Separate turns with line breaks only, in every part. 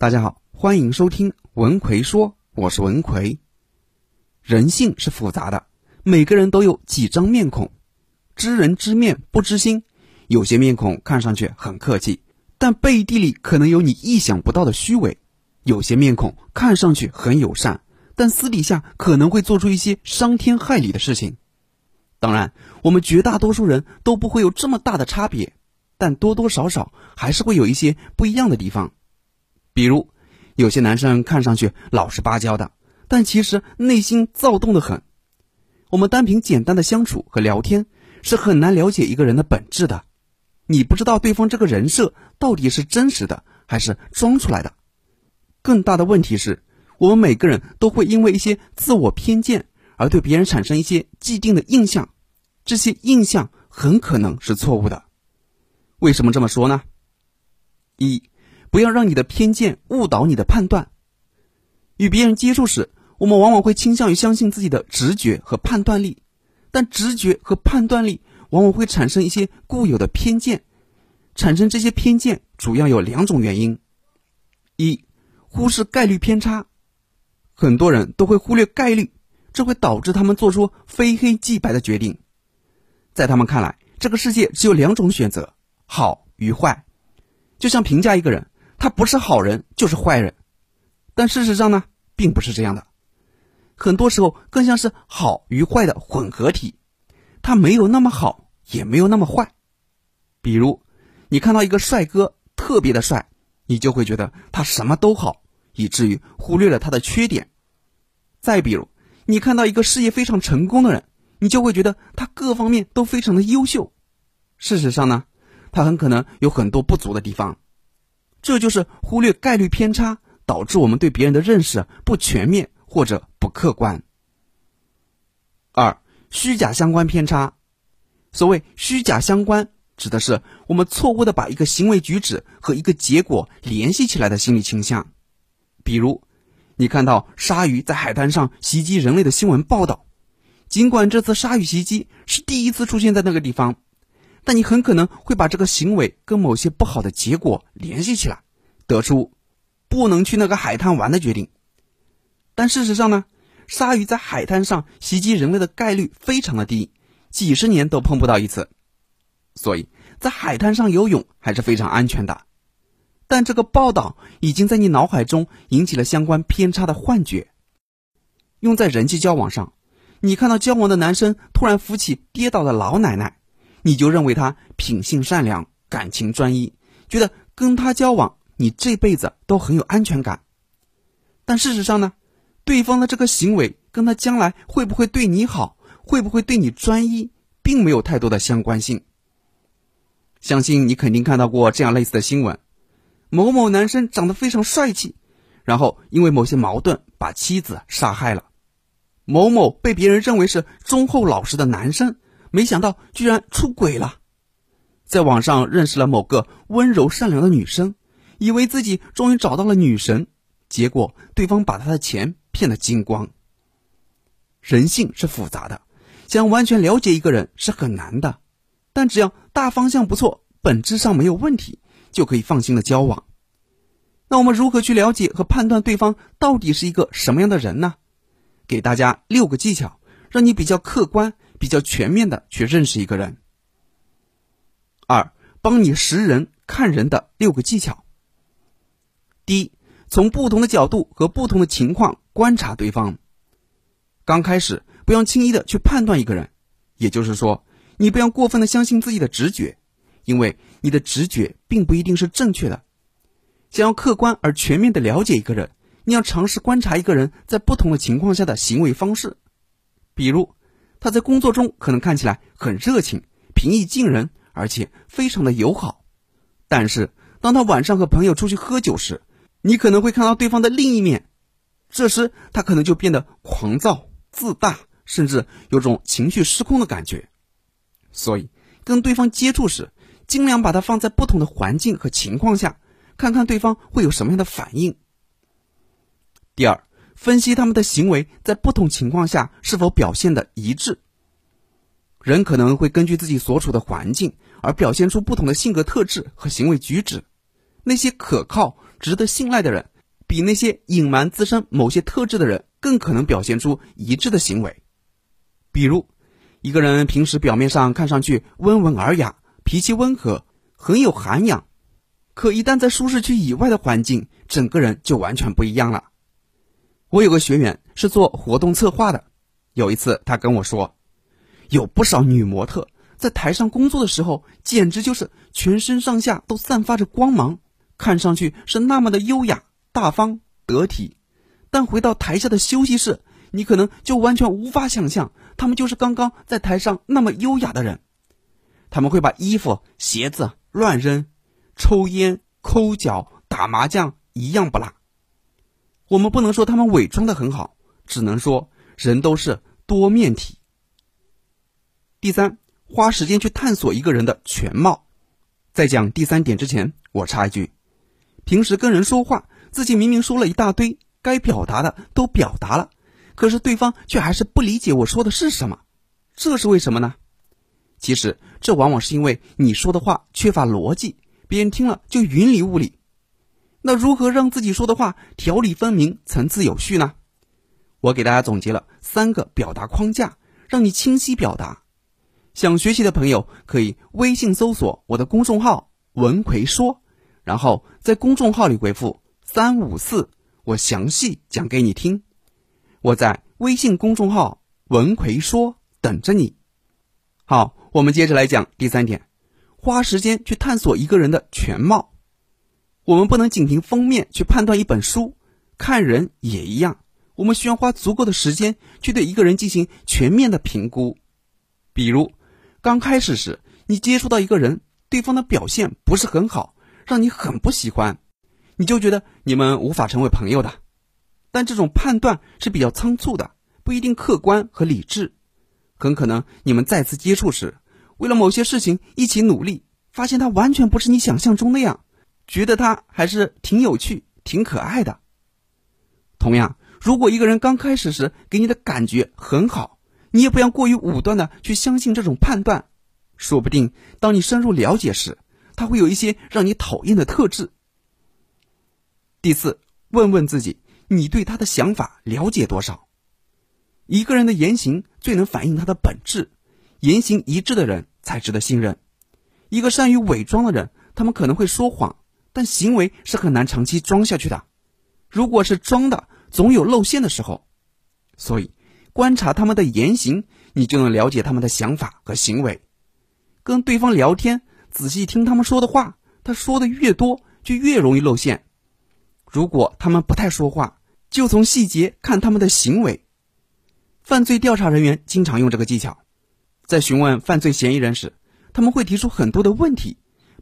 大家好，欢迎收听文奎说，我是文奎。人性是复杂的，每个人都有几张面孔，知人知面不知心。有些面孔看上去很客气，但背地里可能有你意想不到的虚伪；有些面孔看上去很友善，但私底下可能会做出一些伤天害理的事情。当然，我们绝大多数人都不会有这么大的差别，但多多少少还是会有一些不一样的地方。比如，有些男生看上去老实巴交的，但其实内心躁动的很。我们单凭简单的相处和聊天，是很难了解一个人的本质的。你不知道对方这个人设到底是真实的还是装出来的。更大的问题是，我们每个人都会因为一些自我偏见而对别人产生一些既定的印象，这些印象很可能是错误的。为什么这么说呢？一。不要让你的偏见误导你的判断。与别人接触时，我们往往会倾向于相信自己的直觉和判断力，但直觉和判断力往往会产生一些固有的偏见。产生这些偏见主要有两种原因：一、忽视概率偏差。很多人都会忽略概率，这会导致他们做出非黑即白的决定。在他们看来，这个世界只有两种选择：好与坏。就像评价一个人。他不是好人就是坏人，但事实上呢，并不是这样的。很多时候更像是好与坏的混合体，他没有那么好，也没有那么坏。比如，你看到一个帅哥特别的帅，你就会觉得他什么都好，以至于忽略了他的缺点。再比如，你看到一个事业非常成功的人，你就会觉得他各方面都非常的优秀。事实上呢，他很可能有很多不足的地方。这就是忽略概率偏差，导致我们对别人的认识不全面或者不客观。二、虚假相关偏差。所谓虚假相关，指的是我们错误的把一个行为举止和一个结果联系起来的心理倾向。比如，你看到鲨鱼在海滩上袭击人类的新闻报道，尽管这次鲨鱼袭击是第一次出现在那个地方。但你很可能会把这个行为跟某些不好的结果联系起来，得出不能去那个海滩玩的决定。但事实上呢，鲨鱼在海滩上袭击人类的概率非常的低，几十年都碰不到一次。所以在海滩上游泳还是非常安全的。但这个报道已经在你脑海中引起了相关偏差的幻觉。用在人际交往上，你看到交往的男生突然扶起跌倒的老奶奶。你就认为他品性善良、感情专一，觉得跟他交往，你这辈子都很有安全感。但事实上呢，对方的这个行为跟他将来会不会对你好，会不会对你专一，并没有太多的相关性。相信你肯定看到过这样类似的新闻：某某男生长得非常帅气，然后因为某些矛盾把妻子杀害了；某某被别人认为是忠厚老实的男生。没想到居然出轨了，在网上认识了某个温柔善良的女生，以为自己终于找到了女神，结果对方把他的钱骗得精光。人性是复杂的，想完全了解一个人是很难的，但只要大方向不错，本质上没有问题，就可以放心的交往。那我们如何去了解和判断对方到底是一个什么样的人呢？给大家六个技巧，让你比较客观。比较全面的去认识一个人。二，帮你识人看人的六个技巧。第一，从不同的角度和不同的情况观察对方。刚开始不要轻易的去判断一个人，也就是说，你不要过分的相信自己的直觉，因为你的直觉并不一定是正确的。想要客观而全面的了解一个人，你要尝试观察一个人在不同的情况下的行为方式，比如。他在工作中可能看起来很热情、平易近人，而且非常的友好。但是，当他晚上和朋友出去喝酒时，你可能会看到对方的另一面。这时，他可能就变得狂躁、自大，甚至有种情绪失控的感觉。所以，跟对方接触时，尽量把他放在不同的环境和情况下，看看对方会有什么样的反应。第二。分析他们的行为在不同情况下是否表现的一致。人可能会根据自己所处的环境而表现出不同的性格特质和行为举止。那些可靠、值得信赖的人，比那些隐瞒自身某些特质的人更可能表现出一致的行为。比如，一个人平时表面上看上去温文尔雅，脾气温和，很有涵养，可一旦在舒适区以外的环境，整个人就完全不一样了。我有个学员是做活动策划的，有一次他跟我说，有不少女模特在台上工作的时候，简直就是全身上下都散发着光芒，看上去是那么的优雅、大方、得体，但回到台下的休息室，你可能就完全无法想象，他们就是刚刚在台上那么优雅的人。他们会把衣服、鞋子乱扔，抽烟、抠脚、打麻将，一样不落。我们不能说他们伪装的很好，只能说人都是多面体。第三，花时间去探索一个人的全貌。在讲第三点之前，我插一句：平时跟人说话，自己明明说了一大堆，该表达的都表达了，可是对方却还是不理解我说的是什么，这是为什么呢？其实这往往是因为你说的话缺乏逻辑，别人听了就云里雾里。那如何让自己说的话条理分明、层次有序呢？我给大家总结了三个表达框架，让你清晰表达。想学习的朋友可以微信搜索我的公众号“文奎说”，然后在公众号里回复“三五四”，我详细讲给你听。我在微信公众号“文奎说”等着你。好，我们接着来讲第三点：花时间去探索一个人的全貌。我们不能仅凭封面去判断一本书，看人也一样。我们需要花足够的时间去对一个人进行全面的评估。比如，刚开始时你接触到一个人，对方的表现不是很好，让你很不喜欢，你就觉得你们无法成为朋友的。但这种判断是比较仓促的，不一定客观和理智。很可能你们再次接触时，为了某些事情一起努力，发现他完全不是你想象中那样。觉得他还是挺有趣、挺可爱的。同样，如果一个人刚开始时给你的感觉很好，你也不要过于武断的去相信这种判断。说不定当你深入了解时，他会有一些让你讨厌的特质。第四，问问自己，你对他的想法了解多少？一个人的言行最能反映他的本质，言行一致的人才值得信任。一个善于伪装的人，他们可能会说谎。但行为是很难长期装下去的，如果是装的，总有露馅的时候。所以，观察他们的言行，你就能了解他们的想法和行为。跟对方聊天，仔细听他们说的话，他说的越多，就越容易露馅。如果他们不太说话，就从细节看他们的行为。犯罪调查人员经常用这个技巧，在询问犯罪嫌疑人时，他们会提出很多的问题。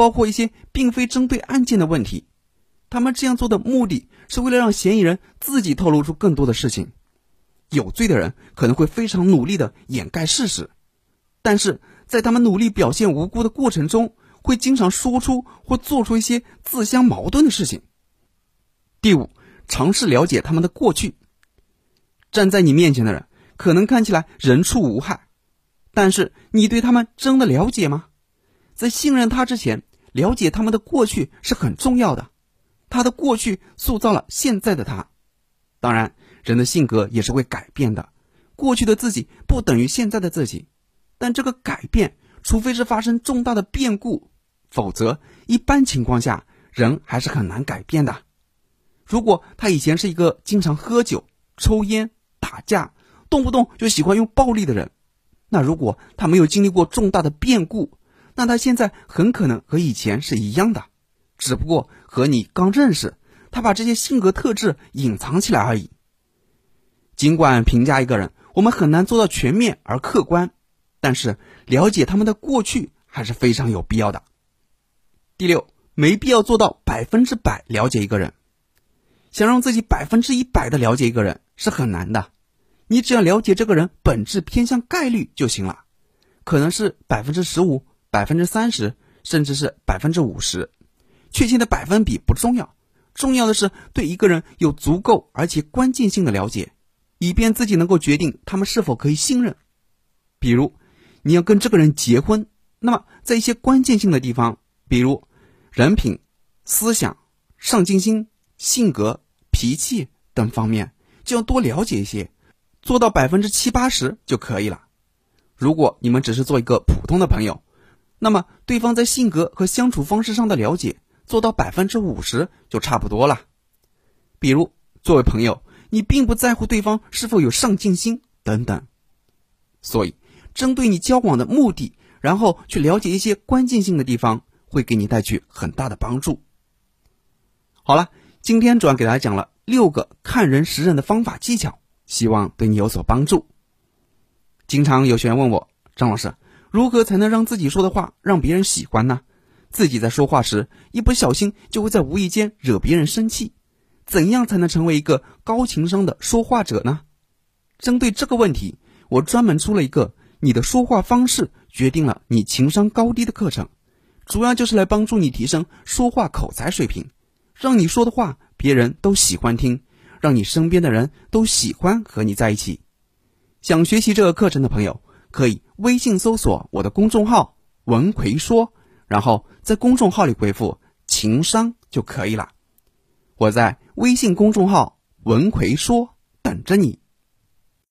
包括一些并非针对案件的问题，他们这样做的目的是为了让嫌疑人自己透露出更多的事情。有罪的人可能会非常努力的掩盖事实，但是在他们努力表现无辜的过程中，会经常说出或做出一些自相矛盾的事情。第五，尝试了解他们的过去。站在你面前的人可能看起来人畜无害，但是你对他们真的了解吗？在信任他之前。了解他们的过去是很重要的，他的过去塑造了现在的他。当然，人的性格也是会改变的，过去的自己不等于现在的自己。但这个改变，除非是发生重大的变故，否则一般情况下人还是很难改变的。如果他以前是一个经常喝酒、抽烟、打架，动不动就喜欢用暴力的人，那如果他没有经历过重大的变故，那他现在很可能和以前是一样的，只不过和你刚认识，他把这些性格特质隐藏起来而已。尽管评价一个人，我们很难做到全面而客观，但是了解他们的过去还是非常有必要的。第六，没必要做到百分之百了解一个人，想让自己百分之一百的了解一个人是很难的，你只要了解这个人本质偏向概率就行了，可能是百分之十五。百分之三十，甚至是百分之五十，确切的百分比不重要，重要的是对一个人有足够而且关键性的了解，以便自己能够决定他们是否可以信任。比如，你要跟这个人结婚，那么在一些关键性的地方，比如人品、思想、上进心、性格、脾气等方面，就要多了解一些，做到百分之七八十就可以了。如果你们只是做一个普通的朋友，那么对方在性格和相处方式上的了解做到百分之五十就差不多了。比如，作为朋友，你并不在乎对方是否有上进心等等。所以，针对你交往的目的，然后去了解一些关键性的地方，会给你带去很大的帮助。好了，今天主要给大家讲了六个看人识人的方法技巧，希望对你有所帮助。经常有学员问我，张老师，如何才能让自己说的话让别人喜欢呢？自己在说话时一不小心就会在无意间惹别人生气，怎样才能成为一个高情商的说话者呢？针对这个问题，我专门出了一个“你的说话方式决定了你情商高低”的课程，主要就是来帮助你提升说话口才水平，让你说的话别人都喜欢听，让你身边的人都喜欢和你在一起。想学习这个课程的朋友，可以微信搜索我的公众号“文奎说”，然后在公众号里回复“情商”就可以了。我在微信公众号“文奎说”等着你。